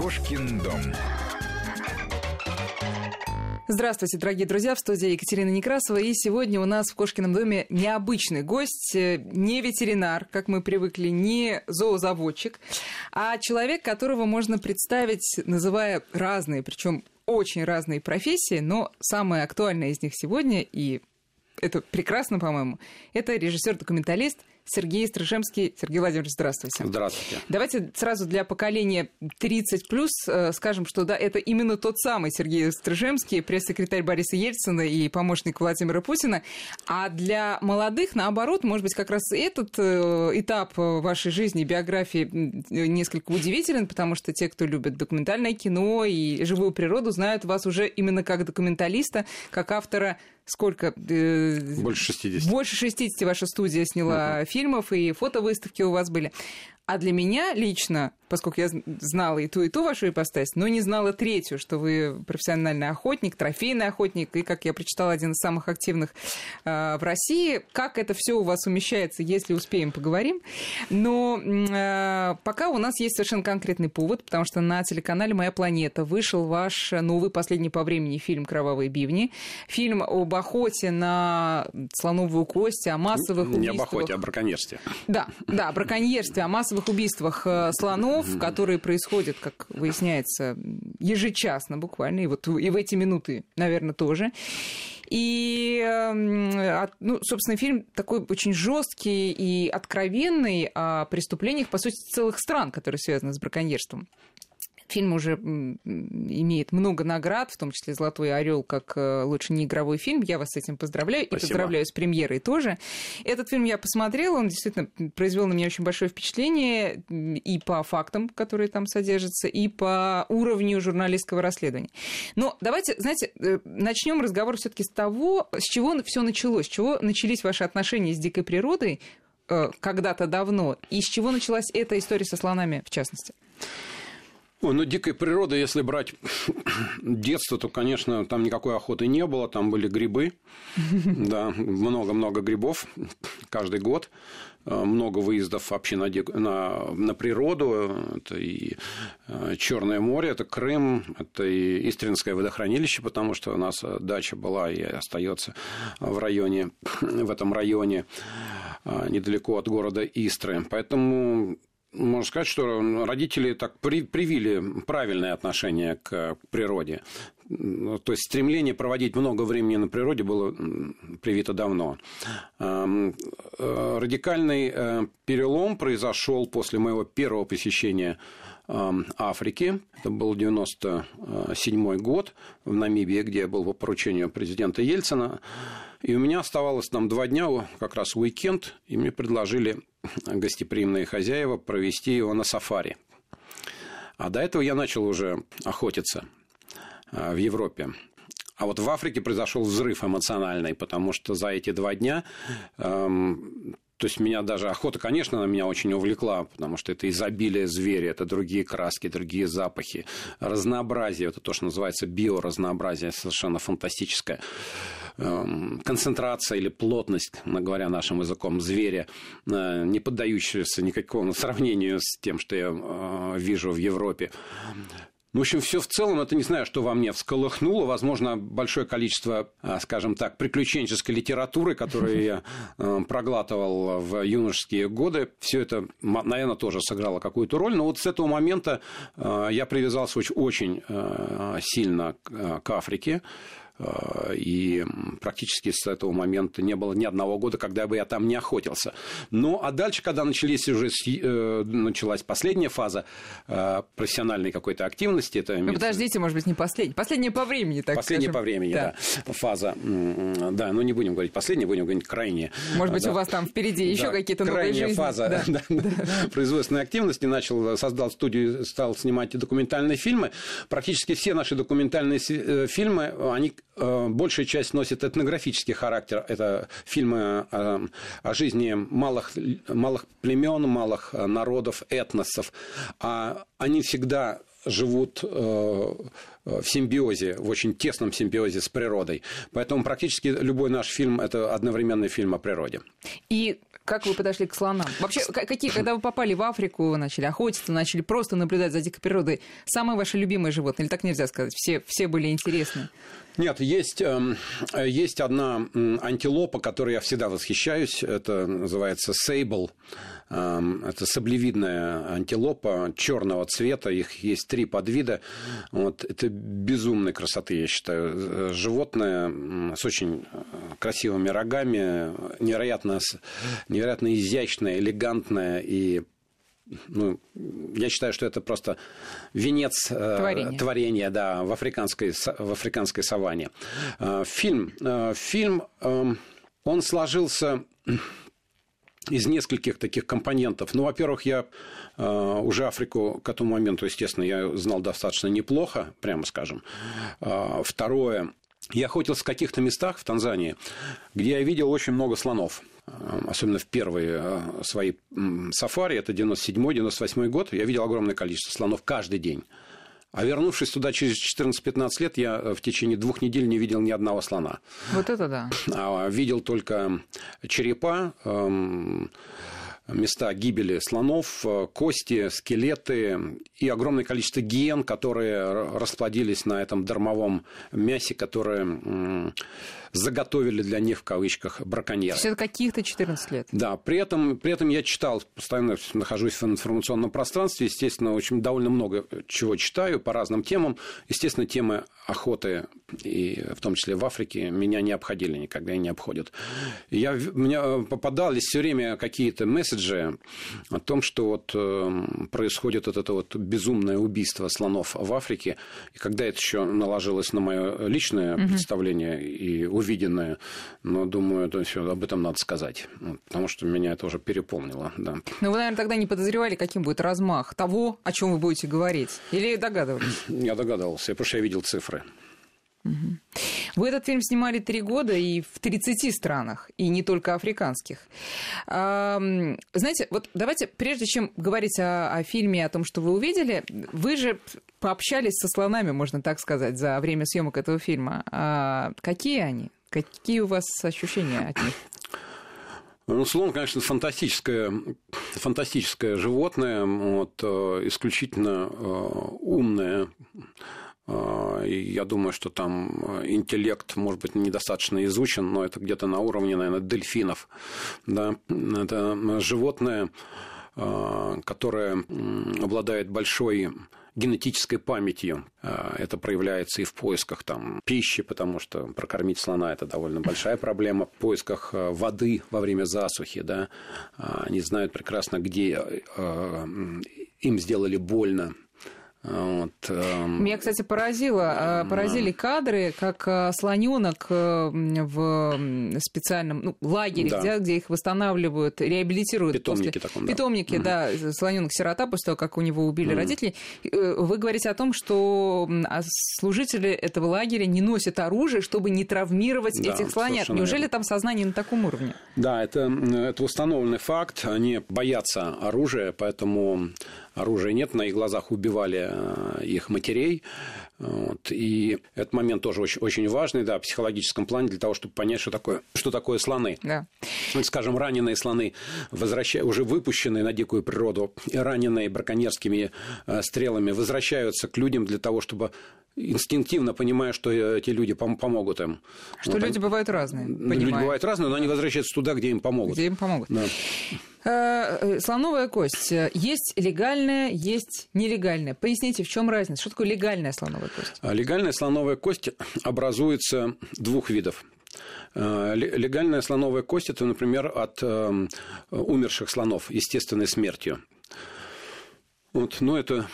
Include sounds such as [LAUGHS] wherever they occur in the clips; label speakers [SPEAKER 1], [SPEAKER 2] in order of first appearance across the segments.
[SPEAKER 1] Кошкин дом.
[SPEAKER 2] Здравствуйте, дорогие друзья, в студии Екатерина Некрасова. И сегодня у нас в Кошкином доме необычный гость, э, не ветеринар, как мы привыкли, не зоозаводчик, а человек, которого можно представить, называя разные, причем очень разные профессии, но самая актуальная из них сегодня, и это прекрасно, по-моему, это режиссер-документалист Сергей Стрижемский. Сергей Владимирович, здравствуйте.
[SPEAKER 3] Здравствуйте.
[SPEAKER 2] Давайте сразу для поколения 30 плюс э, скажем, что да, это именно тот самый Сергей Стрижемский, пресс-секретарь Бориса Ельцина и помощник Владимира Путина. А для молодых, наоборот, может быть, как раз этот э, этап вашей жизни, биографии несколько удивителен, потому что те, кто любит документальное кино и живую природу, знают вас уже именно как документалиста, как автора сколько?
[SPEAKER 3] Э, больше 60.
[SPEAKER 2] Больше 60 ваша студия сняла uh-huh. фильмов, и фотовыставки у вас были. А для меня лично поскольку я знала и ту, и ту вашу ипостась, но не знала третью, что вы профессиональный охотник, трофейный охотник, и, как я прочитала, один из самых активных э, в России. Как это все у вас умещается, если успеем, поговорим. Но э, пока у нас есть совершенно конкретный повод, потому что на телеканале «Моя планета» вышел ваш новый, последний по времени фильм «Кровавые бивни». Фильм об охоте на слоновую кость, о массовых убийствах.
[SPEAKER 3] Не об охоте, а о браконьерстве.
[SPEAKER 2] Да, да, о браконьерстве, о массовых убийствах э, слонов боев, которые происходят, как выясняется, ежечасно буквально, и вот и в эти минуты, наверное, тоже. И, ну, собственно, фильм такой очень жесткий и откровенный о преступлениях, по сути, целых стран, которые связаны с браконьерством. Фильм уже имеет много наград, в том числе «Золотой орел» как э, лучший неигровой фильм. Я вас с этим поздравляю. Спасибо. И поздравляю с премьерой тоже. Этот фильм я посмотрела, он действительно произвел на меня очень большое впечатление и по фактам, которые там содержатся, и по уровню журналистского расследования. Но давайте, знаете, э, начнем разговор все-таки с того, с чего все началось, с чего начались ваши отношения с дикой природой э, когда-то давно, и с чего началась эта история со слонами в частности.
[SPEAKER 3] Ой, ну, дикая природа, если брать [COUGHS] детство, то, конечно, там никакой охоты не было, там были грибы, [LAUGHS] да, много-много грибов каждый год, э, много выездов вообще на, на, на природу, это и э, Черное море, это Крым, это и Истринское водохранилище, потому что у нас дача была и остается в районе, [COUGHS] в этом районе э, недалеко от города Истры. Поэтому можно сказать, что родители так при, привили правильное отношение к природе. То есть стремление проводить много времени на природе было привито давно. Э, радикальный э, перелом произошел после моего первого посещения Африки. Это был 97 год в Намибии, где я был по поручению президента Ельцина. И у меня оставалось там два дня, как раз уикенд, и мне предложили гостеприимные хозяева провести его на сафари. А до этого я начал уже охотиться а, в Европе. А вот в Африке произошел взрыв эмоциональный, потому что за эти два дня эм, то есть меня даже охота, конечно, она меня очень увлекла, потому что это изобилие зверя, это другие краски, другие запахи, разнообразие, это то, что называется биоразнообразие, совершенно фантастическое. Эм, концентрация или плотность, говоря нашим языком, зверя, э, не поддающаяся никакому [LAUGHS] сравнению с тем, что я э, вижу в Европе. Ну, в общем, все в целом, это не знаю, что во мне всколыхнуло. Возможно, большое количество, э, скажем так, приключенческой литературы, которую я проглатывал в юношеские годы. Все это, наверное, тоже сыграло какую-то роль. Но вот с этого момента я привязался очень, очень сильно к Африке. Э, и практически с этого момента не было ни одного года, когда бы я там не охотился. Ну, а дальше, когда начались уже, э, началась последняя фаза э, профессиональной какой-то активности... Это
[SPEAKER 2] ну, подождите, может быть, не последняя. Последняя по времени, так
[SPEAKER 3] Последняя
[SPEAKER 2] скажем.
[SPEAKER 3] по времени, да. да. Фаза, да, ну не будем говорить последняя, будем говорить крайняя.
[SPEAKER 2] Может быть,
[SPEAKER 3] да.
[SPEAKER 2] у вас там впереди еще да. какие-то новые
[SPEAKER 3] Крайняя
[SPEAKER 2] жизни.
[SPEAKER 3] фаза [LAUGHS] да. Да, производственной активности. Начал, создал студию, стал снимать документальные фильмы. Практически все наши документальные фильмы, они большая часть носит этнографический характер. Это фильмы о, о жизни малых, малых племен, малых э, народов, этносов. А они всегда живут э, в симбиозе, в очень тесном симбиозе с природой. Поэтому практически любой наш фильм – это одновременный фильм о природе.
[SPEAKER 2] И как вы подошли к слонам? Вообще, какие, когда вы попали в Африку, начали охотиться, начали просто наблюдать за дикой природой, самые ваши любимые животные, или так нельзя сказать, все, все были интересны?
[SPEAKER 3] Нет, есть, эм, есть одна антилопа, которой я всегда восхищаюсь. Это называется сейбл. Эм, это саблевидная антилопа черного цвета. Их есть три подвида. Вот. Это безумной красоты, я считаю. Животное с очень э, красивыми рогами, невероятно, невероятно изящное, элегантное и ну, я считаю, что это просто венец э, творения, творения да, в, африканской, в африканской саванне. Э, фильм, э, фильм он сложился из нескольких таких компонентов. Ну, во-первых, я уже Африку к этому моменту, естественно, я знал достаточно неплохо, прямо скажем. Второе, я охотился в каких-то местах в Танзании, где я видел очень много слонов. Э, особенно в первые э, свои сафари, это 97-98 год, я видел огромное количество слонов каждый день. А вернувшись туда через 14-15 лет, я э, в течение двух недель не видел ни одного слона.
[SPEAKER 2] Вот это да.
[SPEAKER 3] А видел только черепа, эм, места гибели слонов, кости, скелеты и огромное количество гиен, которые расплодились на этом дармовом мясе, которое заготовили для них, в кавычках, браконьеры.
[SPEAKER 2] Это каких-то 14 лет?
[SPEAKER 3] Да, при этом, при этом я читал, постоянно нахожусь в информационном пространстве, естественно, очень довольно много чего читаю по разным темам. Естественно, темы охоты, и в том числе в Африке, меня не обходили никогда и не обходят. Я, мне попадались все время какие-то месседжи о том, что вот э, происходит вот это вот безумное убийство слонов в Африке, и когда это еще наложилось на мое личное угу. представление и увиденное, но думаю, это все, об этом надо сказать, потому что меня это уже переполнило. Да.
[SPEAKER 2] Но вы, наверное, тогда не подозревали, каким будет размах того, о чем вы будете говорить? Или догадывались?
[SPEAKER 3] Я догадывался, потому что я видел цифры.
[SPEAKER 2] Вы этот фильм снимали три года и в 30 странах, и не только африканских. Знаете, вот давайте, прежде чем говорить о, о фильме, о том, что вы увидели, вы же пообщались со слонами, можно так сказать, за время съемок этого фильма. А какие они? Какие у вас ощущения от них?
[SPEAKER 3] Ну, слон, конечно, фантастическое, фантастическое животное, вот, э, исключительно э, умное, и я думаю, что там э, интеллект, может быть, недостаточно изучен, но это где-то на уровне, наверное, дельфинов. Да? Это животное, а, которое обладает большой генетической памятью. А, это проявляется и в поисках там, пищи, потому что прокормить слона – это довольно большая проблема. В поисках э, воды во время засухи. Да? Они знают прекрасно, где э, им сделали больно
[SPEAKER 2] вот, эм... Меня, кстати, поразило, э, поразили кадры, как э, слоненок э, в специальном ну, лагере, да. где, где их восстанавливают, реабилитируют.
[SPEAKER 3] Питомники после...
[SPEAKER 2] таком, да. Питомники, угу. да, слоненок сирота после того, как у него убили угу. родителей. Вы говорите о том, что а служители этого лагеря не носят оружие, чтобы не травмировать да, этих слонят. Неужели верно. там сознание на таком уровне?
[SPEAKER 3] Да, это, это установленный факт. Они боятся оружия, поэтому оружия нет, на их глазах убивали их матерей. Вот. И этот момент тоже очень, очень важный, да, в психологическом плане, для того, чтобы понять, что такое, что такое слоны. Да. Скажем, раненые слоны, возвращая, уже выпущенные на дикую природу, раненые браконьерскими э, стрелами, возвращаются к людям для того, чтобы инстинктивно понимая, что эти люди пом- помогут им.
[SPEAKER 2] Что вот, люди они... бывают разные. Понимаю.
[SPEAKER 3] Люди бывают разные, но они возвращаются туда, где им помогут.
[SPEAKER 2] Где им помогут. Да. Э, э, слоновая кость. Есть легальная, есть нелегальная. Поясните, в чем разница? Что такое легальная слоновая кость?
[SPEAKER 3] А легальная слоновая кость образуется двух видов. Э, легальная слоновая кость – это, например, от умерших слонов естественной смертью. Вот, ну, это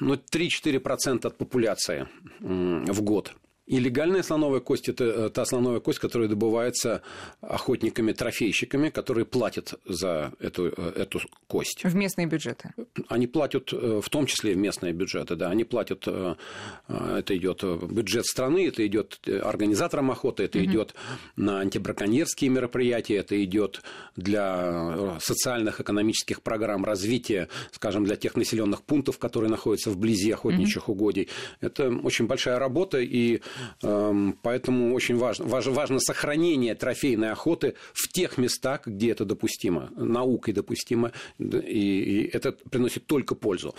[SPEAKER 3] ну, 3-4% от популяции в год – и легальная слоновая кость – это э, та слоновая кость, которая добывается охотниками-трофейщиками, которые платят за эту, э, эту кость.
[SPEAKER 2] В местные бюджеты?
[SPEAKER 3] Они платят, э, в том числе в местные бюджеты, да. Они платят, это идет бюджет страны, это идет организаторам охоты, это угу. идет на антибраконьерские мероприятия, это идет для социальных, экономических программ развития, скажем, для тех населенных пунктов, которые находятся вблизи охотничьих угу. угодий. Это очень большая работа, и поэтому очень важно, важно, важно сохранение трофейной охоты в тех местах, где это допустимо, наукой допустимо, и, и это приносит только пользу.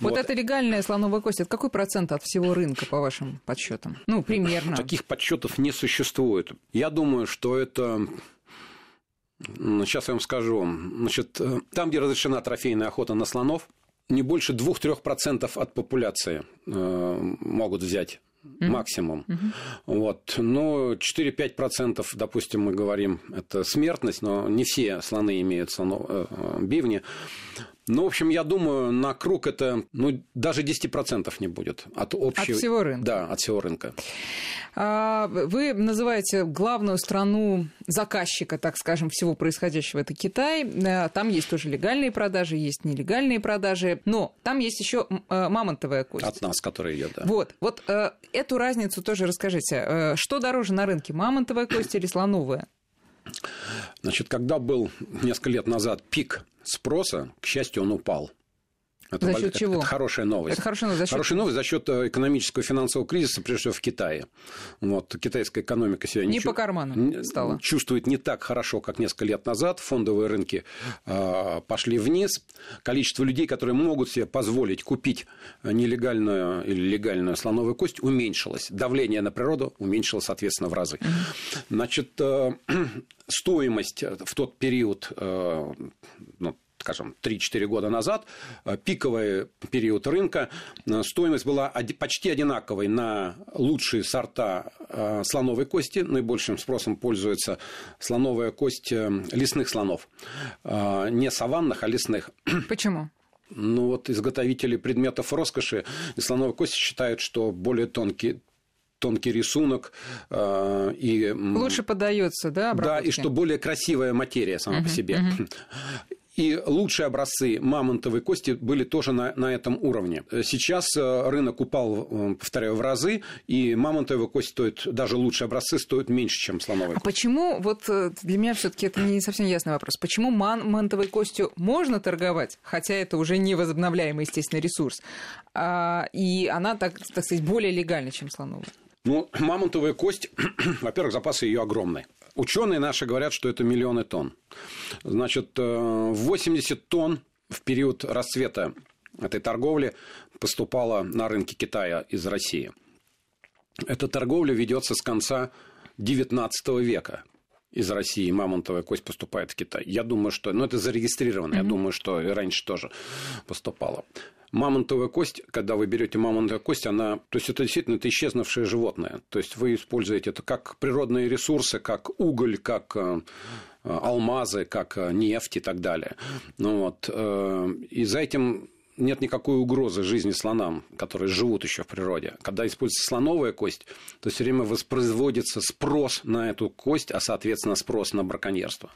[SPEAKER 2] Вот, вот это легальная слоновая кость, это какой процент от всего рынка, по вашим подсчетам? Ну, примерно.
[SPEAKER 3] Таких подсчетов не существует. Я думаю, что это Сейчас я вам скажу. Значит, э, там, где разрешена трофейная охота на слонов, не больше 2-3% от популяции э, могут взять Mm-hmm. максимум. Mm-hmm. Вот. Ну, 4-5%, допустим, мы говорим, это смертность, но не все слоны имеют слонов, э, бивни. Ну, в общем, я думаю, на круг это ну, даже 10% не будет от общего...
[SPEAKER 2] От всего рынка.
[SPEAKER 3] Да, от всего рынка.
[SPEAKER 2] А, вы называете главную страну заказчика, так скажем, всего происходящего, это Китай. Э, там есть тоже легальные продажи, есть нелегальные продажи, но там есть еще э, мамонтовая кость.
[SPEAKER 3] От нас, которая идет, да.
[SPEAKER 2] Вот, вот э, эту разницу тоже расскажите. Что дороже на рынке, мамонтовая кость или слоновая?
[SPEAKER 3] Значит, когда был несколько лет назад пик спроса, к счастью, он упал.
[SPEAKER 2] Это, за счет чего?
[SPEAKER 3] Это хорошая новость.
[SPEAKER 2] Это хорошая новость. За счет...
[SPEAKER 3] Хорошая новость за счет э, экономического и финансового кризиса, прежде всего в Китае. Вот, китайская экономика себя
[SPEAKER 2] не,
[SPEAKER 3] не
[SPEAKER 2] по карману стала.
[SPEAKER 3] чувствует не так хорошо, как несколько лет назад. Фондовые рынки э, пошли вниз. Количество людей, которые могут себе позволить купить нелегальную или легальную слоновую кость, уменьшилось. Давление на природу уменьшилось, соответственно, в разы. Значит, э, [CLEARS THROAT] стоимость в тот период э, ну, скажем, 3-4 года назад, э, пиковый период рынка, э, стоимость была почти одинаковой на лучшие сорта э, слоновой кости. Наибольшим спросом пользуется слоновая кость лесных слонов. Не саванных, а лесных. [CLEARS THROAT]
[SPEAKER 2] Почему?
[SPEAKER 3] Ну вот изготовители предметов роскоши и слоновой кости считают, что более тонкий тонкий рисунок э, и
[SPEAKER 2] лучше поддается, да?
[SPEAKER 3] Обработке? Да, и что более красивая материя сама uh-huh, по себе. Uh-huh. [CLEARS THROAT] И лучшие образцы мамонтовой кости были тоже на, на этом уровне. Сейчас э, рынок упал, э, повторяю, в разы, и мамонтовая кость стоит, даже лучшие образцы стоят меньше, чем слоновая.
[SPEAKER 2] А почему, вот э, для меня все таки это не совсем ясный вопрос, почему мамонтовой костью можно торговать, хотя это уже не возобновляемый, естественно, ресурс, а, и она, так, так сказать, более легальна, чем слоновая?
[SPEAKER 3] Ну, мамонтовая кость, [CLEARS THROAT] во-первых, запасы ее огромные. Ученые наши говорят, что это миллионы тонн. Значит, 80 э, тонн в период расцвета этой торговли поступало на рынке Китая из России. Эта торговля ведется с конца XIX века. Из России мамонтовая кость поступает в Китай. Я думаю, что... Ну, это зарегистрировано. Mm-hmm. Я думаю, что и раньше тоже поступало мамонтовая кость, когда вы берете мамонтовую кость, она, то есть это действительно это исчезнувшее животное. То есть вы используете это как природные ресурсы, как уголь, как э, алмазы, как э, нефть и так далее. Ну, вот. Э, и за этим нет никакой угрозы жизни слонам, которые живут еще в природе. Когда используется слоновая кость, то все время воспроизводится спрос на эту кость, а, соответственно, спрос на браконьерство.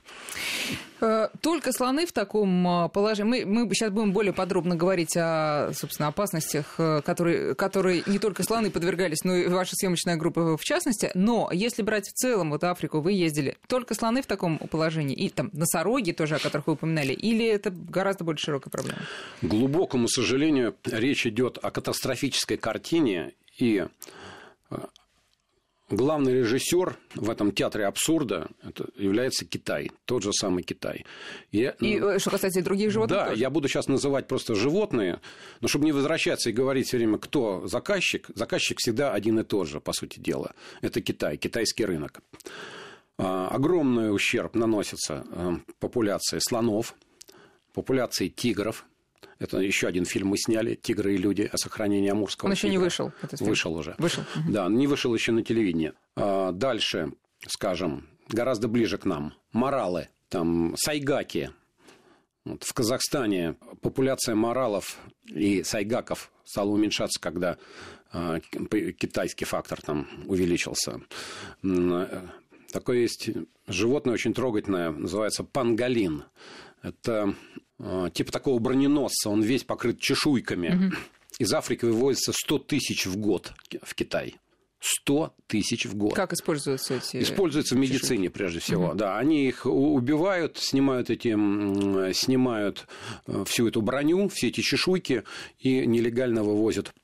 [SPEAKER 2] Э, только слоны в таком э, положении. Мы, мы сейчас будем более подробно говорить о, собственно, опасностях, э, которые, которые не только слоны подвергались, но и ваша съемочная группа в частности. Но если брать в целом, вот Африку вы ездили, только слоны в таком положении, и там носороги тоже, о которых вы упоминали, или это гораздо более широкая проблема?
[SPEAKER 3] Глубокому сожалению, речь идет о катастрофической картине и главный режиссер в этом театре абсурда это является Китай, тот же самый Китай.
[SPEAKER 2] И, и э, что касается других животных?
[SPEAKER 3] Да,
[SPEAKER 2] тоже?
[SPEAKER 3] я буду сейчас называть просто животные, но чтобы не возвращаться и говорить все время, кто заказчик, заказчик всегда один и тот же, по сути дела. Это Китай, китайский рынок. А, огромный ущерб наносится э, популяции слонов, популяции тигров, это еще один фильм мы сняли «Тигры и люди» о сохранении Амурского.
[SPEAKER 2] Он еще не вышел.
[SPEAKER 3] Вышел уже.
[SPEAKER 2] Вышел.
[SPEAKER 3] Да, не вышел еще на телевидении. А, дальше, скажем, гораздо ближе к нам. Моралы, там, сайгаки. Вот в Казахстане популяция моралов и сайгаков стала уменьшаться, когда а, китайский фактор там увеличился. Такое есть животное очень трогательное, называется пангалин. Это а, типа такого броненосца, он весь покрыт чешуйками. Угу. Из Африки вывозится 100 тысяч в год в Китай. 100 тысяч в год.
[SPEAKER 2] Как используются эти
[SPEAKER 3] Используются в медицине, чешуйки? прежде всего. Угу. Да, они их убивают, снимают, эти, снимают э, всю эту броню, все эти чешуйки и нелегально вывозят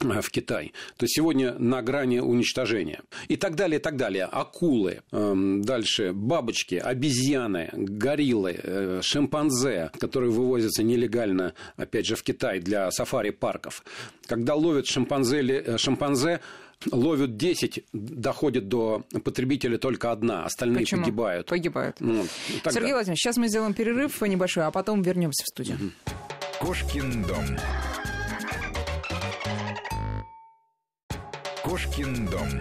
[SPEAKER 3] в Китай. То есть сегодня на грани уничтожения. И так далее, и так далее. Акулы, эм, дальше бабочки, обезьяны, гориллы, э, шимпанзе, которые вывозятся нелегально, опять же, в Китай для сафари-парков. Когда ловят шимпанзе, э, шимпанзе ловят 10, доходит до потребителя только одна, остальные
[SPEAKER 2] Почему?
[SPEAKER 3] погибают.
[SPEAKER 2] Погибают. Ну, Сергей Владимирович, сейчас мы сделаем перерыв небольшой, а потом вернемся в студию.
[SPEAKER 1] Кошкин дом. Кошкин дом.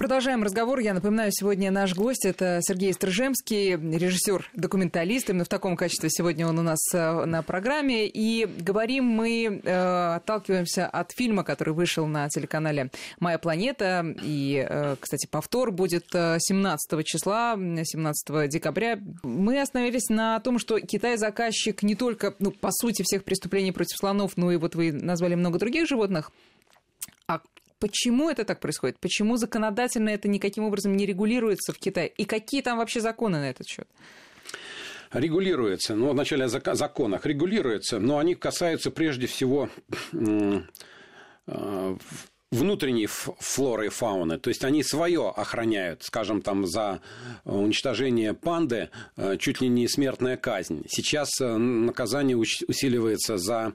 [SPEAKER 2] Продолжаем разговор. Я напоминаю, сегодня наш гость это Сергей Стрижемский, режиссер-документалист. Именно в таком качестве сегодня он у нас э, на программе. И говорим мы, э, отталкиваемся от фильма, который вышел на телеканале «Моя планета». И, э, кстати, повтор будет 17 числа, 17 декабря. Мы остановились на том, что Китай заказчик не только, ну, по сути, всех преступлений против слонов, но и вот вы назвали много других животных. А Почему это так происходит? Почему законодательно это никаким образом не регулируется в Китае? И какие там вообще законы на этот счет?
[SPEAKER 3] Регулируется. Ну, вначале о законах регулируется, но они касаются прежде всего э, внутренней флоры и фауны. То есть они свое охраняют, скажем, там за э, уничтожение панды э, чуть ли не смертная казнь. Сейчас э, наказание усиливается за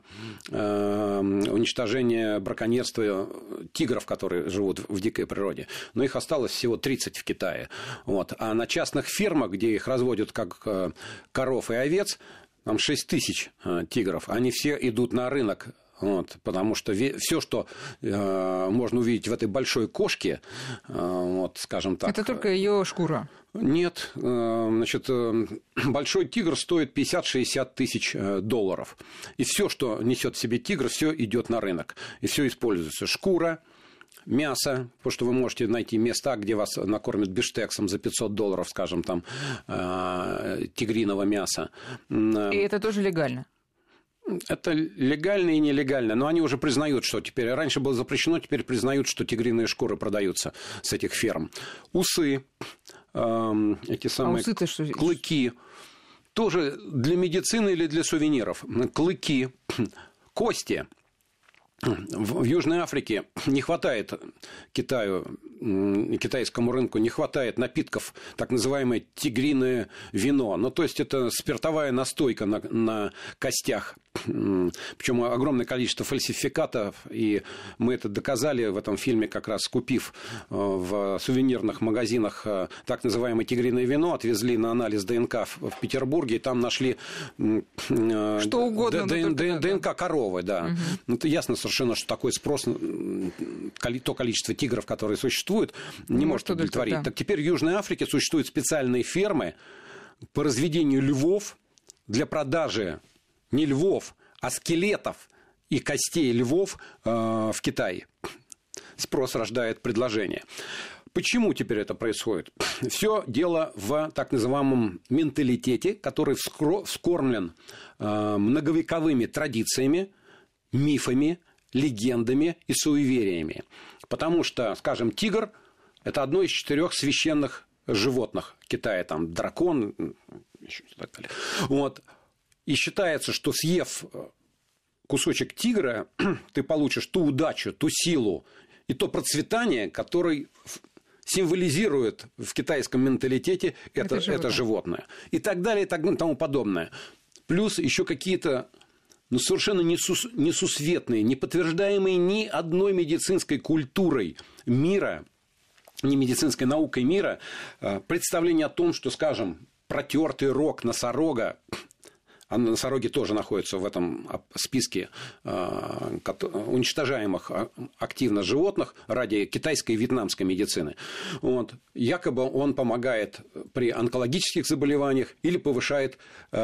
[SPEAKER 3] уничтожение браконьерства тигров, которые живут в дикой природе. Но их осталось всего 30 в Китае. Вот. А на частных фермах, где их разводят как коров и овец, там 6 тысяч тигров. Они все идут на рынок вот, потому что все, что э, можно увидеть в этой большой кошке, э, вот, скажем так.
[SPEAKER 2] Это только ее шкура.
[SPEAKER 3] Нет, э, значит, э, большой тигр стоит 50-60 тысяч э, долларов. И все, что несет в себе тигр, все идет на рынок. И все используется. Шкура, мясо, потому что вы можете найти места, где вас накормят биштексом за 500 долларов, скажем, там, э, тигриного мяса.
[SPEAKER 2] И это тоже легально?
[SPEAKER 3] Это легально и нелегально, но они уже признают, что теперь... Раньше было запрещено, теперь признают, что тигриные шкуры продаются с этих ферм. Усы, э, эти самые а усы что? клыки, тоже для медицины или для сувениров. Клыки, кости. В Южной Африке не хватает Китаю, китайскому рынку, не хватает напитков, так называемое тигриное вино. Ну, то есть, это спиртовая настойка на, на костях причем огромное количество фальсификатов, и мы это доказали в этом фильме, как раз купив э, в сувенирных магазинах э, так называемое тигриное вино, отвезли на анализ ДНК в Петербурге, и там нашли
[SPEAKER 2] э, что угодно,
[SPEAKER 3] ДНК коровы, да. Угу. Это ясно совершенно, что такой спрос, то количество тигров, которые существуют, не, не может удовлетворить. Да. Так теперь в Южной Африке существуют специальные фермы по разведению львов для продажи не львов, а скелетов и костей львов э, в Китае. Спрос рождает предложение. Почему теперь это происходит? Все дело в так называемом менталитете, который вскормлен э, многовековыми традициями, мифами, легендами и суевериями. Потому что, скажем, тигр – это одно из четырех священных животных Китая, там дракон, еще и так далее. Вот. И считается, что съев э, кусочек тигра, [CLEARS THROAT] ты получишь ту удачу, ту силу и то процветание, который символизирует в китайском менталитете это, это, животное. это животное. И так далее, и так далее, и тому подобное. Плюс еще какие-то ну, совершенно несус, несусветные, не подтверждаемые ни одной медицинской культурой мира, не медицинской наукой мира, э, представление о том, что, скажем, протертый рог носорога носороги тоже находятся в этом списке а, уничтожаемых а, активно животных ради китайской и вьетнамской медицины. Вот. Якобы он помогает при онкологических заболеваниях или повышает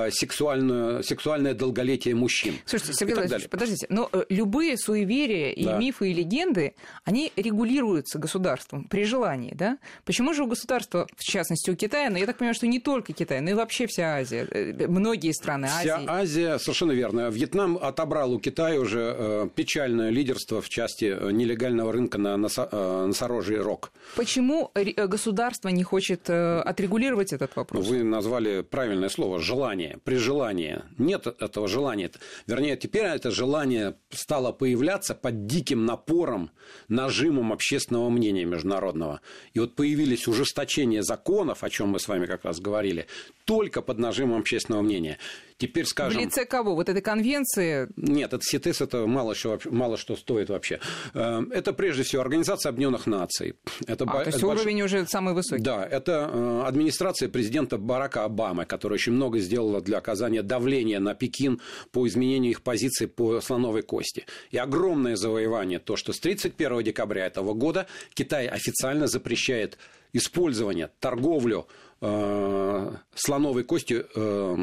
[SPEAKER 3] сексуальную, сексуальное долголетие мужчин.
[SPEAKER 2] Слушайте, Сергей Владимирович, подождите, но э, любые суеверия и да. мифы и легенды, они регулируются государством при желании, да? Почему же у государства, в частности у Китая, но я так понимаю, что не только Китай, но и вообще вся Азия, э, многие страны
[SPEAKER 3] Вся. Азия, совершенно верно. Вьетнам отобрал у Китая уже э, печальное лидерство в части э, нелегального рынка на носо- э, носорожий рог.
[SPEAKER 2] Почему э, государство не хочет э, отрегулировать этот вопрос?
[SPEAKER 3] Вы назвали правильное слово желание, при желании. Нет этого желания. Вернее, теперь это желание стало появляться под диким напором, нажимом общественного мнения международного. И вот появились ужесточения законов, о чем мы с вами как раз говорили, только под нажимом общественного мнения. Теперь
[SPEAKER 2] В
[SPEAKER 3] скажем...
[SPEAKER 2] лице кого? Вот этой конвенции
[SPEAKER 3] Нет, это СИТЕС, это мало что, мало что стоит вообще. Э, Это прежде всего Организация Объединенных Наций. Это,
[SPEAKER 2] А,
[SPEAKER 3] бо-
[SPEAKER 2] то есть
[SPEAKER 3] это больш-
[SPEAKER 2] уровень уже самый высокий.
[SPEAKER 3] Да, это э, администрация президента Барака Обамы, которая очень много сделала для оказания давления на Пекин по изменению их позиции по слоновой кости. И огромное завоевание то, что с 31 декабря этого года Китай официально запрещает использование, торговлю э, слоновой костью э,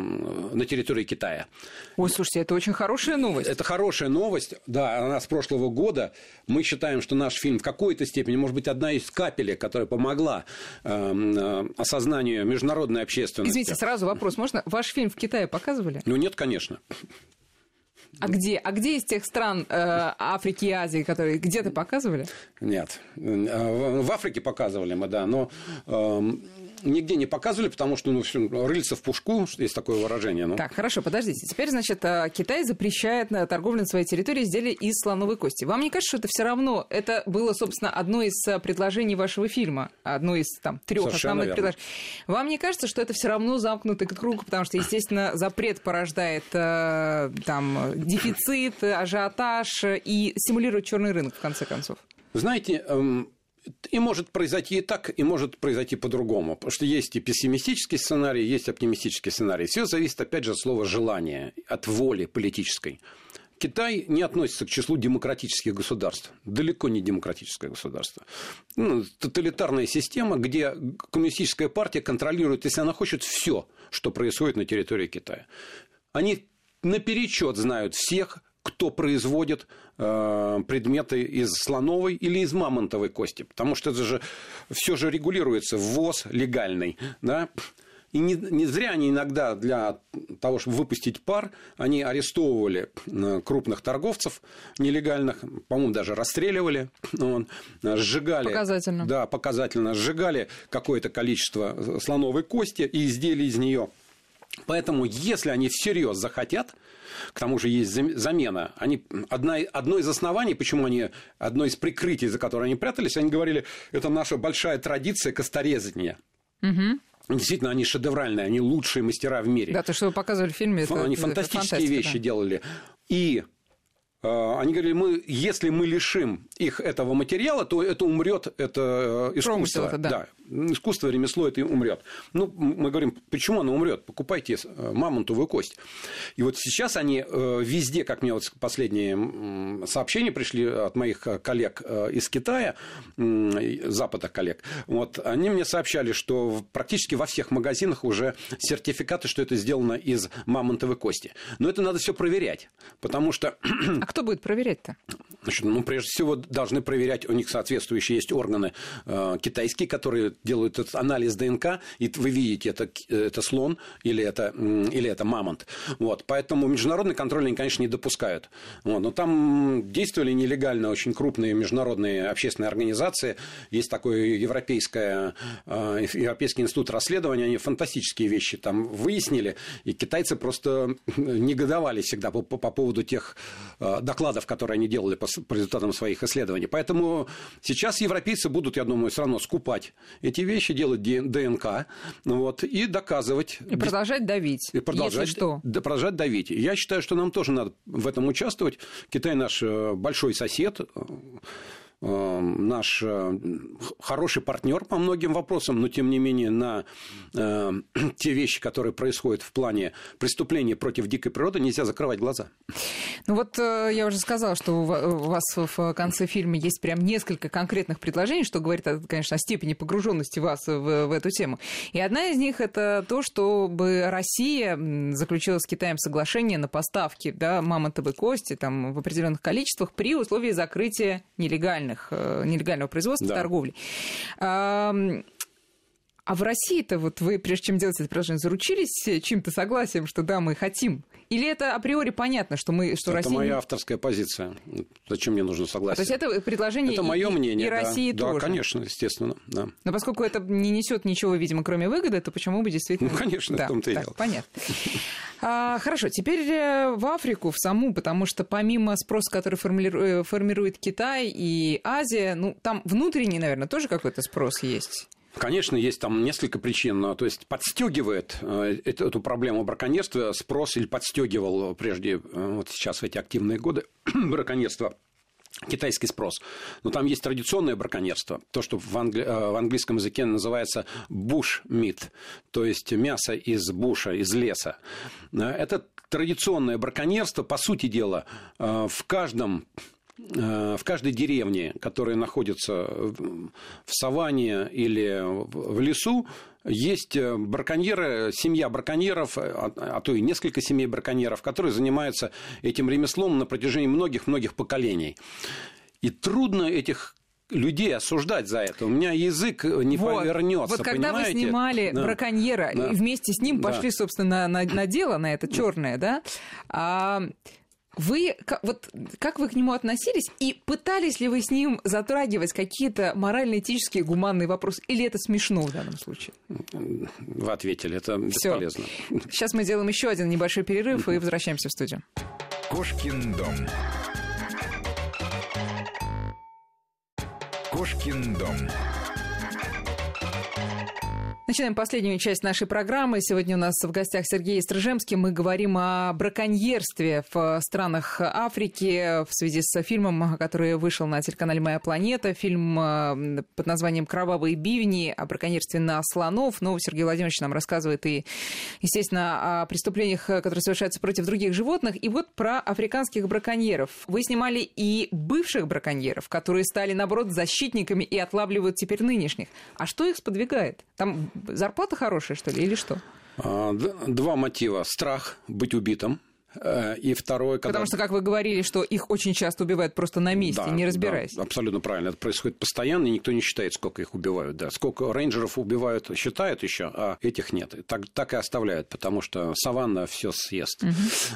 [SPEAKER 3] на территории Китая.
[SPEAKER 2] Ой, слушайте, это очень хорошая новость.
[SPEAKER 3] Это хорошая новость, да, она с прошлого года. Мы считаем, что наш фильм в какой-то степени, может быть, одна из капелек, которая помогла э, э, осознанию международной общественности.
[SPEAKER 2] Извините, сразу вопрос. Можно? Ваш фильм в Китае показывали?
[SPEAKER 3] Ну, нет, конечно.
[SPEAKER 2] А где? А где из тех стран э, Африки и Азии, которые где-то показывали?
[SPEAKER 3] Нет. Э, В Африке показывали мы, да, но эм, нигде не показывали, потому что ну, всё, рыльца в пушку, есть такое выражение. Ну,
[SPEAKER 2] Так, хорошо, подождите. Теперь, значит, э, Китай запрещает на торговлю на своей территории изделия из слоновой кости. Вам не кажется, что это все равно, это было, собственно, одно из э, предложений вашего фильма, одно из там трех
[SPEAKER 3] Совершенно
[SPEAKER 2] основных
[SPEAKER 3] верно.
[SPEAKER 2] предложений. Вам не кажется, что это все равно замкнутый круг, потому что, естественно, запрет порождает э, там дефицит, ажиотаж э, и стимулирует черный рынок, в конце концов?
[SPEAKER 3] Знаете, эм, и может произойти и так, и может произойти по-другому. Потому что есть и пессимистический сценарий, есть оптимистический сценарий. Все зависит, опять же, от слова «желание», от воли политической. Китай не относится к числу демократических государств. Далеко не демократическое государство. Ну, тоталитарная система, где коммунистическая партия контролирует, если она хочет, все, что происходит на территории Китая. Они наперечет знают всех, кто производит э, предметы из слоновой или из мамонтовой кости. Потому что это же все же регулируется, ввоз легальный. Да? И не, не зря они иногда для того, чтобы выпустить пар, они арестовывали э, крупных торговцев нелегальных, по-моему, даже расстреливали, вот, сжигали.
[SPEAKER 2] Показательно.
[SPEAKER 3] Да, показательно. Сжигали какое-то количество слоновой кости и изделий из нее. Поэтому, если они всерьез захотят, к тому же есть зам- замена, они, одна, одно из оснований, почему они, одно из прикрытий, за которое они прятались, они говорили, это наша большая традиция косторезания. Действительно, они шедевральные, они лучшие мастера в мире.
[SPEAKER 2] Да, то, что вы показывали в фильме, это
[SPEAKER 3] Они фантастические
[SPEAKER 2] фантастика,
[SPEAKER 3] вещи делали. И они говорили, мы, если мы лишим их этого материала, то это умрет, это э, искусство.
[SPEAKER 2] это, да.
[SPEAKER 3] искусство, ремесло это умрет. Ну, мы говорим, почему оно умрет? Покупайте э, мамонтовую кость. И вот сейчас они э, везде, как мне вот последние сообщения пришли от моих коллег из Китая, Запада коллег, вот, они мне сообщали, что практически во всех магазинах уже сертификаты, что это сделано из мамонтовой кости. Но это надо все проверять, потому что [CLEARS THROAT]
[SPEAKER 2] А кто будет проверять-то?
[SPEAKER 3] Значит, ну, прежде всего, должны проверять, у них соответствующие есть органы э, китайские, которые делают этот анализ ДНК, и вы видите, это, к- это слон или это, или это мамонт. Вот, поэтому международный контроль они, конечно, не допускают. Вот, но там действовали нелегально очень крупные международные общественные организации. Есть такой европейская, э, Европейский институт расследования, они фантастические вещи там выяснили, и китайцы просто негодовали всегда по, по- по поводу тех э, докладов, которые они делали по, по результатам своих исследований. Поэтому сейчас европейцы будут, я думаю, все равно скупать эти вещи, делать ДНК вот, и доказывать.
[SPEAKER 2] И продолжать давить,
[SPEAKER 3] И продолжать,
[SPEAKER 2] если что.
[SPEAKER 3] да, продолжать давить. Я считаю, что нам тоже надо в этом участвовать. Китай наш э, большой сосед, наш э, хороший партнер по многим вопросам, но тем не менее на э, [CLEARS THROAT] те вещи, которые происходят в плане преступлений против дикой природы, нельзя закрывать глаза.
[SPEAKER 2] Ну вот э, я уже сказала, что у ва- у вас в конце фильма есть прям несколько конкретных предложений, что говорит, конечно, о степени погруженности вас в, в эту тему. И одна из них это то, чтобы Россия заключила с Китаем соглашение на поставки да, мамонтовой кости там, в определенных количествах при условии закрытия нелегальных, э, нелегального производства
[SPEAKER 3] Да.
[SPEAKER 2] торговли. А в России-то вот вы, прежде чем делать это предложение, заручились чьим-то согласием, что да, мы хотим? Или это априори понятно, что мы, что
[SPEAKER 3] это
[SPEAKER 2] Россия...
[SPEAKER 3] моя авторская позиция. Зачем мне нужно согласие?
[SPEAKER 2] А, то есть это предложение
[SPEAKER 3] это
[SPEAKER 2] и,
[SPEAKER 3] мое мнение,
[SPEAKER 2] и. России
[SPEAKER 3] да,
[SPEAKER 2] тоже?
[SPEAKER 3] Да, конечно, естественно. Да.
[SPEAKER 2] Но поскольку это не несет ничего, видимо, кроме выгоды, то почему бы действительно...
[SPEAKER 3] Ну, конечно,
[SPEAKER 2] да,
[SPEAKER 3] в том-то и дело.
[SPEAKER 2] Понятно. [LAUGHS] А, хорошо, теперь э, в Африку, в саму, потому что помимо спроса, который формулиру- формирует Китай и Азия, ну, там внутренний, наверное, тоже какой-то спрос есть.
[SPEAKER 3] Конечно, есть там несколько причин. То есть подстегивает э, эту, проблему браконьерства спрос или подстегивал прежде, э, вот сейчас в эти активные годы [CLEARS THROAT] браконьерства китайский спрос. Но там есть традиционное браконьерство, то, что в, англи... э, в английском языке называется bush meat, то есть мясо из буша, из леса. Это традиционное браконьерство, по сути дела, в каждом в каждой деревне, которая находится в саванне или в лесу, есть браконьеры, семья браконьеров, а, а то и несколько семей браконьеров, которые занимаются этим ремеслом на протяжении многих-многих поколений. И трудно этих людей осуждать за это. У меня язык не
[SPEAKER 2] вот.
[SPEAKER 3] повернется.
[SPEAKER 2] Вот когда
[SPEAKER 3] понимаете?
[SPEAKER 2] вы снимали
[SPEAKER 3] да.
[SPEAKER 2] браконьера
[SPEAKER 3] Да.
[SPEAKER 2] и вместе с ним
[SPEAKER 3] Да.
[SPEAKER 2] пошли, собственно, на, на дело, на это черное, да? А, вы вот как вы к нему относились и пытались ли вы с ним затрагивать какие-то морально-этические гуманные вопросы? Или это смешно в данном случае?
[SPEAKER 3] Вы ответили, это
[SPEAKER 2] Всё.
[SPEAKER 3] бесполезно.
[SPEAKER 2] Сейчас мы сделаем еще один небольшой перерыв и возвращаемся в студию.
[SPEAKER 1] Кошкин дом. Кошкин дом.
[SPEAKER 2] Начинаем последнюю часть нашей программы. Сегодня у нас в гостях Сергей Стрижемский. Мы говорим о браконьерстве в странах Африки в связи с фильмом, который вышел на телеканале «Моя планета». Фильм э, под названием «Кровавые бивни» о браконьерстве на слонов. Ну, Сергей Владимирович нам рассказывает и, естественно, о преступлениях, которые совершаются против других животных. И вот про африканских браконьеров. Вы снимали и бывших браконьеров, которые стали, наоборот, защитниками и отлавливают теперь нынешних. А что их сподвигает? Там зарплата хорошая, что ли, или что?
[SPEAKER 3] А, Два мотива. Страх быть убитым. Э, И второй, когда...
[SPEAKER 2] Потому что, как вы говорили, что их очень часто убивают просто на месте,
[SPEAKER 3] Да,
[SPEAKER 2] не разбираясь.
[SPEAKER 3] да, абсолютно правильно. Это происходит постоянно, и никто не считает, сколько их убивают. Да. Сколько рейнджеров убивают, считают еще, а этих нет. И Так, так и оставляют, потому что саванна все съест.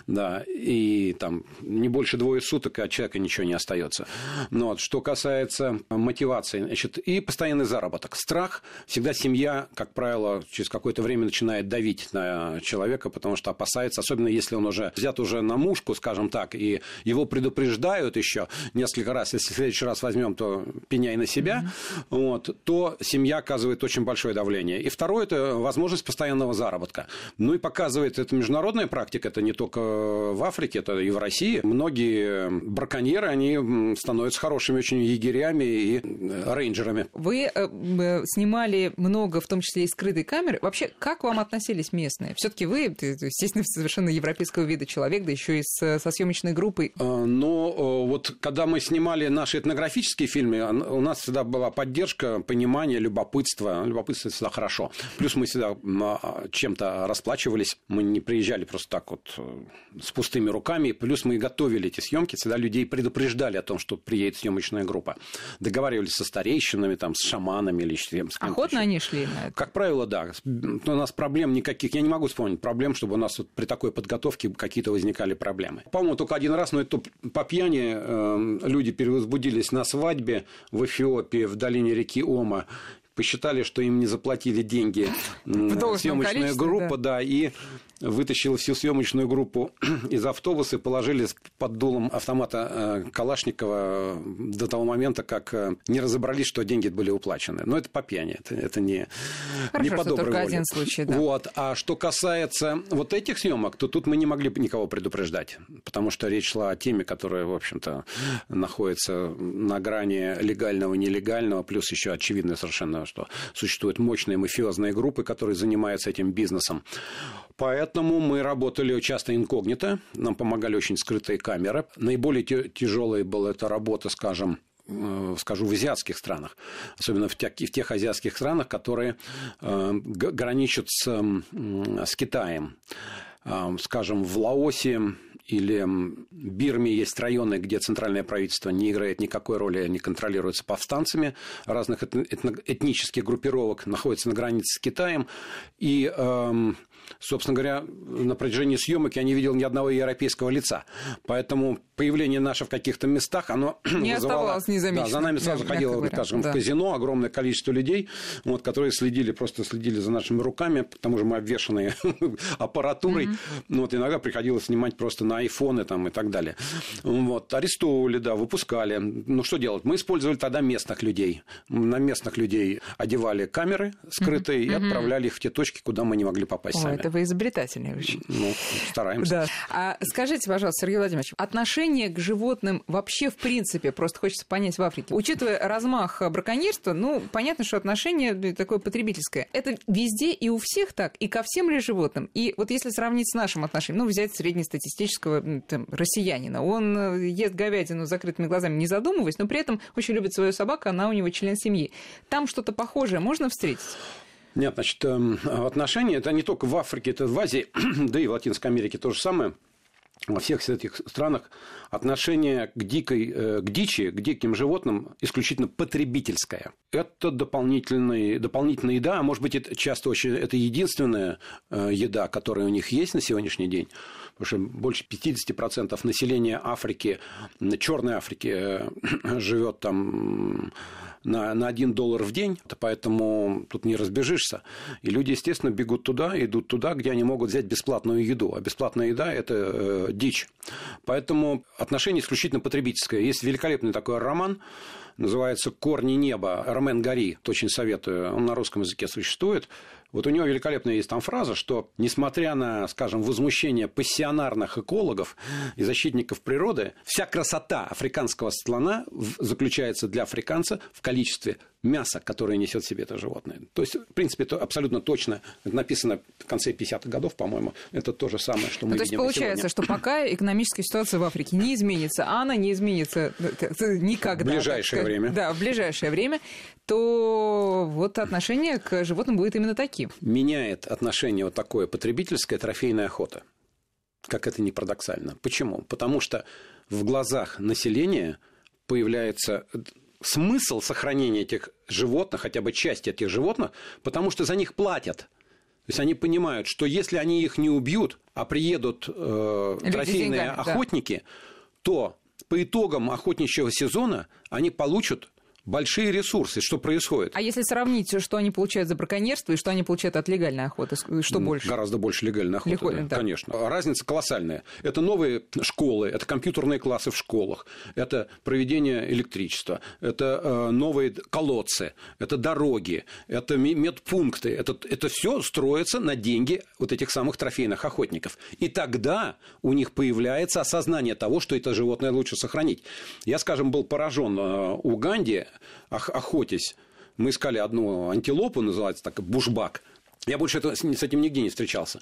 [SPEAKER 3] Да, и там не больше двое суток, от человека ничего не остается. Но вот, что касается мотивации, значит, и постоянный заработок. Страх, всегда семья, как правило, через какое-то время начинает давить на человека, потому что опасается, особенно если он уже взят уже на мушку, скажем так, и его предупреждают еще несколько раз, если в следующий раз возьмем, то пеняй на себя, вот, то семья оказывает очень большое давление. И второе – это возможность постоянного заработка. Ну и показывает это международная практика, это не только в Африке, это и в России. Многие браконьеры, они становятся хорошими очень егерями и э, рейнджерами.
[SPEAKER 2] Вы э, э, снимали много, в том числе и скрытой камеры. Вообще, как вам относились местные? Все-таки вы, естественно, совершенно европейского вида человек, да еще и с- со съемочной группой.
[SPEAKER 3] Э, Но э, вот когда мы снимали наши этнографические фильмы, у нас всегда была поддержка, понимание, любопытство. Любопытство всегда хорошо. Плюс мы всегда а, чем-то расплачивались. Мы не приезжали просто так вот э, с пустыми руками. Плюс мы готовили эти съемки, всегда людей предупреждали о том, что приедет съемочная группа. Договаривались со старейшинами, там, с шаманами или с кем-
[SPEAKER 2] Охотно
[SPEAKER 3] еще.
[SPEAKER 2] они шли на это?
[SPEAKER 3] Как правило, да. У нас проблем никаких. Я не могу вспомнить проблем, чтобы у нас вот при такой подготовке какие-то возникали проблемы. По-моему, только один раз, но это по пьяни э, люди перевозбудились на свадьбе в Эфиопии, в долине реки Ома. Посчитали, что им не заплатили деньги [LAUGHS] съемочная группа, да, и вытащила всю съемочную группу [CLEARS THROAT] из автобуса и положили под дулом автомата э, Калашникова до того момента, как э, не разобрались, что деньги были уплачены. Но это по пьяни, это, это не,
[SPEAKER 2] Хорошо,
[SPEAKER 3] не по
[SPEAKER 2] что
[SPEAKER 3] доброй
[SPEAKER 2] только
[SPEAKER 3] воле.
[SPEAKER 2] один случай, да.
[SPEAKER 3] Вот. А что касается вот этих съемок, то тут мы не могли никого предупреждать, потому что речь шла о теме, которая, в общем-то, находится на грани легального, нелегального, плюс еще очевидно совершенно, что существуют мощные мафиозные группы, которые занимаются этим бизнесом. Поэтому мы работали часто инкогнито, нам помогали очень скрытые камеры. Наиболее тяжелой была эта работа, скажем, э, скажу, в азиатских странах, особенно в тех, в тех азиатских странах, которые э, граничат с, с Китаем. Э, Скажем, в Лаосе или Бирме есть районы, где центральное правительство не играет никакой роли, они контролируются повстанцами разных этнических группировок, находятся на границе с Китаем. И эм, собственно говоря, на протяжении съемок я не видел ни одного европейского лица. Поэтому появление наше в каких-то местах, оно [CLEARS THROAT]
[SPEAKER 2] не
[SPEAKER 3] вызывало... Да, за нами сразу ходило, скажем, да. в казино огромное количество людей, вот, которые следили, просто следили за нашими руками, к тому же мы обвешанные [LAUGHS] аппаратурой. Mm-hmm. Вот, иногда приходилось снимать просто на айфоны там, и так далее. Вот, арестовывали, да, выпускали. Ну, что делать? Мы использовали тогда местных людей. На местных людей одевали камеры скрытые mm-hmm. и отправляли их в те точки, куда мы не могли попасть
[SPEAKER 2] О,
[SPEAKER 3] сами.
[SPEAKER 2] Это вы изобретательные очень.
[SPEAKER 3] Ну, стараемся.
[SPEAKER 2] Да. А скажите, пожалуйста, Сергей Владимирович, отношение к животным вообще в принципе, просто хочется понять в Африке. Учитывая размах браконьерства, ну, понятно, что отношение такое потребительское. Это везде и у всех так, и ко всем ли животным? И вот если сравнить с нашим отношением, ну, взять среднестатистического там, россиянина, он э, ест говядину закрытыми глазами, не задумываясь, но при этом очень любит свою собаку, она у него член семьи. Там что-то похожее можно встретить?
[SPEAKER 3] Нет, значит, эм, отношения, это не только в Африке, это в Азии, [CLEARS THROAT] да и в Латинской Америке то же самое. Во всех этих странах отношение к, дикой, э, к дичи, к диким животным исключительно потребительское. Это дополнительная, дополнительная еда, а может быть, это часто очень, это единственная э, еда, которая у них есть на сегодняшний день. Потому что больше 50% населения Африки, Черной Африки э, [CLEARS THROAT] живет там на, на 1 доллар в день, поэтому тут не разбежишься. И люди, естественно, бегут туда, идут туда, где они могут взять бесплатную еду. А бесплатная еда – это э, дичь. Поэтому отношение исключительно потребительское. Есть великолепный такой роман, называется «Корни неба». Ромен Гори, очень советую. Он на русском языке существует. Вот у него великолепная есть там фраза, что несмотря на, скажем, возмущение пассионарных экологов и защитников природы, вся красота африканского слона заключается для африканца в количестве мяса, которое несет в себе это животное. То есть, в принципе, это абсолютно точно написано в конце 50-х годов, по-моему. Это то же самое, что мы
[SPEAKER 2] ну, То есть, получается,
[SPEAKER 3] сегодня.
[SPEAKER 2] что пока экономическая ситуация в Африке не изменится, а она не изменится э, никогда.
[SPEAKER 3] В ближайшее время.
[SPEAKER 2] Да, в ближайшее время, то вот отношение к животным будет именно таким.
[SPEAKER 3] Меняет отношение вот такое потребительское трофейная охота. Как это ни парадоксально. Почему? Потому что в глазах населения появляется смысл сохранения этих животных, хотя бы части этих животных, потому что за них платят. То есть они понимают, что если они их не убьют, а приедут э, трофейные деньгами, охотники, да. то по итогам охотничьего сезона они получат большие ресурсы. Что происходит?
[SPEAKER 2] А если сравнить, что они получают за браконьерство и что они получают от легальной охоты, что больше?
[SPEAKER 3] Гораздо больше легальной охоты, Легко, да, да. конечно. Разница колоссальная. Это новые школы, это компьютерные классы в школах, это проведение электричества, это э, новые колодцы, это дороги, это медпункты. Это, это все строится на деньги вот этих самых трофейных охотников. И тогда у них появляется осознание того, что это животное лучше сохранить. Я, скажем, был поражен э, у Ганди охотясь, мы искали одну антилопу, называется так, бушбак. Я больше это, с этим нигде не встречался.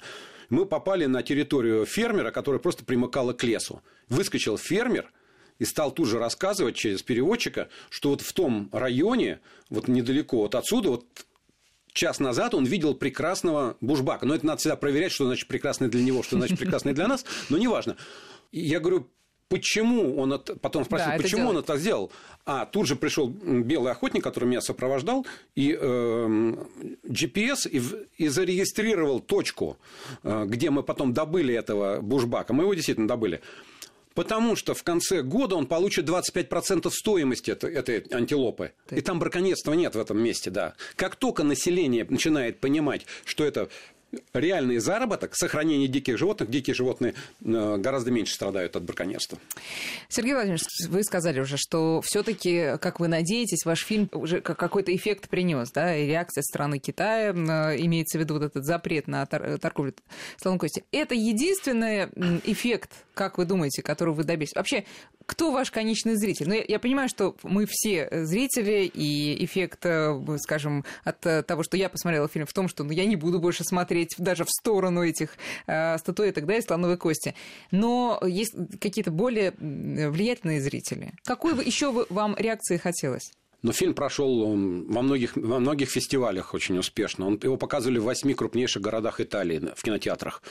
[SPEAKER 3] Мы попали на территорию фермера, которая просто примыкала к лесу. Выскочил фермер и стал тут же рассказывать через переводчика, что вот в том районе, вот недалеко вот отсюда, вот час назад он видел прекрасного бушбака. Но это надо всегда проверять, что значит прекрасный для него, что значит прекрасный для нас, но неважно. Я говорю, Почему он это, потом спросил, да, почему он это сделал? А тут же пришел белый охотник, который меня сопровождал, и э, GPS и, и зарегистрировал точку, э, где мы потом добыли этого бушбака. Мы его действительно добыли. Потому что в конце года он получит 25% стоимости этой, этой антилопы. Так. И там браконьерства нет в этом месте, да. Как только население начинает понимать, что это реальный заработок, сохранение диких животных, дикие животные э, гораздо меньше страдают от браконьерства.
[SPEAKER 2] Сергей Владимирович, вы сказали уже, что все-таки, как вы надеетесь, ваш фильм уже какой-то эффект принес, да, и реакция страны Китая, имеется в виду вот этот запрет на торговлю слоном кости. Это единственный эффект, как вы думаете, который вы добились? Вообще, кто ваш конечный зритель? Ну, я, я понимаю, что мы все зрители, и эффект, э, скажем, от того, что я посмотрела фильм в том, что ну, я не буду больше смотреть смотреть даже в сторону этих э, статуэток, да, и слоновой кости. Но есть какие-то более влиятельные зрители. Какой еще вам реакции хотелось?
[SPEAKER 3] Но фильм прошел во многих, во многих фестивалях очень успешно. Он, его показывали в восьми крупнейших городах Италии в кинотеатрах.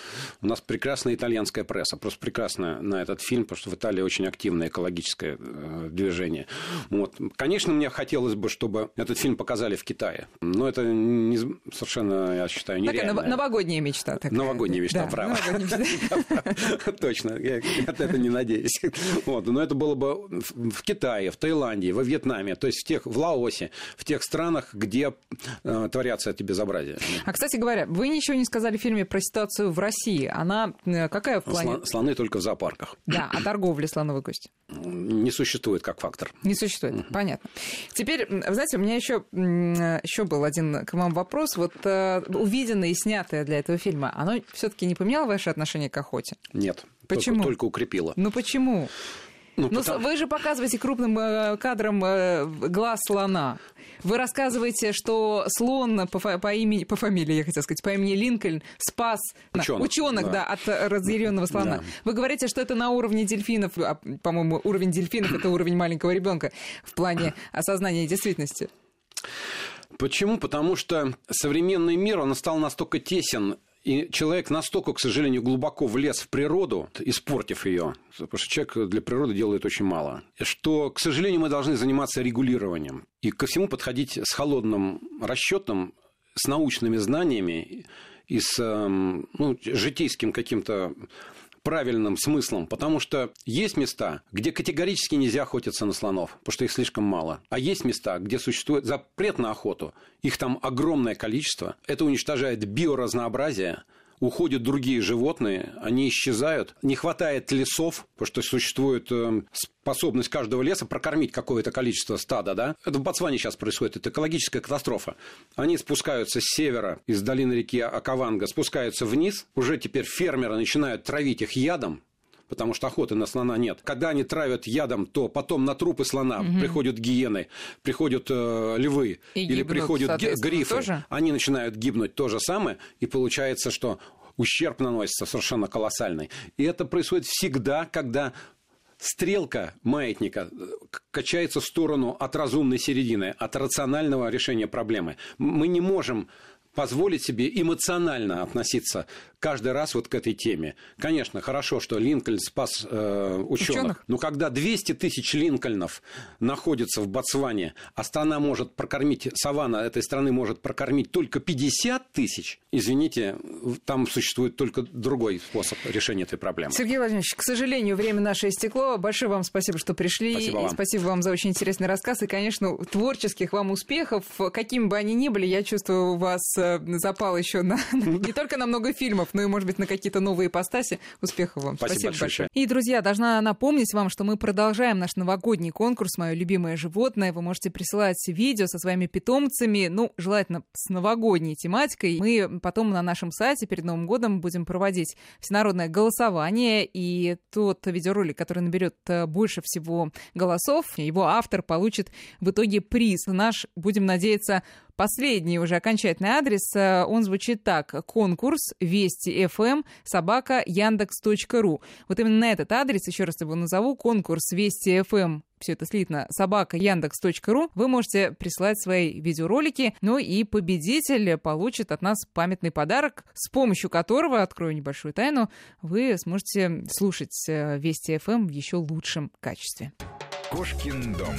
[SPEAKER 3] У нас прекрасная итальянская пресса, просто прекрасная на этот фильм, потому что в Италии очень активное экологическое э, движение. Вот. Конечно, мне хотелось бы, чтобы этот фильм показали в Китае. Но это не, совершенно, я считаю, нереально.
[SPEAKER 2] Такая новогодняя мечта. Такая.
[SPEAKER 3] Новогодняя мечта,
[SPEAKER 2] Да,
[SPEAKER 3] право. [LAUGHS] Точно, я этого не надеюсь. Но это было бы в Китае, в Таиланде, во Вьетнаме, то есть в, тех, в Лаосе, в тех странах, где э, творятся эти безобразия.
[SPEAKER 2] А, кстати говоря, вы ничего не сказали в фильме про ситуацию в России. Она э, какая в плане...
[SPEAKER 3] Слон- Слоны только в зоопарках.
[SPEAKER 2] Да, о торговле слоновой кости.
[SPEAKER 3] Не существует как фактор.
[SPEAKER 2] Не существует, понятно. Теперь, знаете, у меня еще, еще был один к вам вопрос. Вот э, увиденное и снятое для этого фильма, оно все-таки не поменяло ваше отношение к охоте?
[SPEAKER 3] Нет.
[SPEAKER 2] Почему?
[SPEAKER 3] Только, только укрепило.
[SPEAKER 2] Ну почему?
[SPEAKER 3] Ну,
[SPEAKER 2] Ну,
[SPEAKER 3] потому-
[SPEAKER 2] вы же показываете крупным э, кадром э, глаз слона. Вы рассказываете, что слон по, по имени, по фамилии, я хотела сказать, по имени Линкольн спас
[SPEAKER 3] Учёных,
[SPEAKER 2] ученых,
[SPEAKER 3] да.
[SPEAKER 2] да. от э, разъяренного слона.
[SPEAKER 3] Да.
[SPEAKER 2] Вы говорите, что это на уровне дельфинов, а, по-моему, уровень дельфинов это уровень маленького ребенка в плане осознания действительности.
[SPEAKER 3] Почему? Потому что современный мир, он стал настолько тесен, и человек настолько, к сожалению, глубоко влез в природу, испортив ее, потому что человек для природы делает очень мало, что, к сожалению, мы должны заниматься регулированием. И ко всему подходить с холодным расчетом, с научными знаниями и с эм, ну, житейским каким-то правильным смыслом, потому что есть места, где категорически нельзя охотиться на слонов, потому что их слишком мало. А есть места, где существует запрет на охоту, их там огромное количество. Это уничтожает биоразнообразие, уходят другие животные, они исчезают. Не хватает лесов, потому что существует э, способность каждого леса прокормить какое-то количество стада. Да? Это в Ботсване сейчас происходит, это экологическая катастрофа. Они спускаются с севера, из долины реки Акаванга, спускаются вниз. Уже теперь фермеры начинают травить их ядом, потому что охоты на слона нет. Когда они травят ядом, то потом на трупы слона приходят гиены, приходят э, львы
[SPEAKER 2] И
[SPEAKER 3] или
[SPEAKER 2] гибнут,
[SPEAKER 3] приходят грифы.
[SPEAKER 2] тоже?
[SPEAKER 3] Они начинают гибнуть то же самое, и получается, что ущерб наносится совершенно колоссальный. И это происходит всегда, когда стрелка маятника э, качается в сторону от разумной середины, от рационального решения проблемы. Мы не можем позволить себе эмоционально относиться каждый раз вот к этой теме. Конечно, хорошо, что Линкольн спас э, ученых,
[SPEAKER 2] Учёных?
[SPEAKER 3] но когда 200 тысяч Линкольнов находятся в Ботсване, а страна может прокормить, саванна этой страны может прокормить только 50 тысяч, извините, там существует только другой способ решения этой проблемы.
[SPEAKER 2] Сергей Владимирович, к сожалению, время наше истекло. Большое вам спасибо, что пришли.
[SPEAKER 3] Спасибо
[SPEAKER 2] И
[SPEAKER 3] вам.
[SPEAKER 2] спасибо вам за очень интересный рассказ. И, конечно, творческих вам успехов. Какими бы они ни были, я чувствую, у вас э, запал еще на, [LAUGHS] не только на много фильмов, но и, может быть, на какие-то новые ипостаси. Успехов вам.
[SPEAKER 3] Спасибо большое.
[SPEAKER 2] И, друзья, должна напомнить вам, что мы продолжаем наш новогодний конкурс «Мое любимое животное». Вы можете присылать видео со своими питомцами, ну, желательно с новогодней тематикой. Мы потом на нашем сайте перед Новым годом будем проводить всенародное голосование, и тот видеоролик, который наберет э, больше всего голосов, его автор получит в итоге приз. Наш, будем надеяться, Последний уже окончательный адрес, э, он звучит так. Конкурс Вести ФМ собака Яндекс.ру. Вот именно на этот адрес, еще раз его назову, конкурс Вести ФМ все это слитно, собака Яндекс.ру, вы можете присылать свои видеоролики, ну и победитель получит от нас памятный подарок, с помощью которого, открою небольшую тайну, вы сможете слушать э, Вести ФМ в еще лучшем качестве.
[SPEAKER 1] Кошкин дом.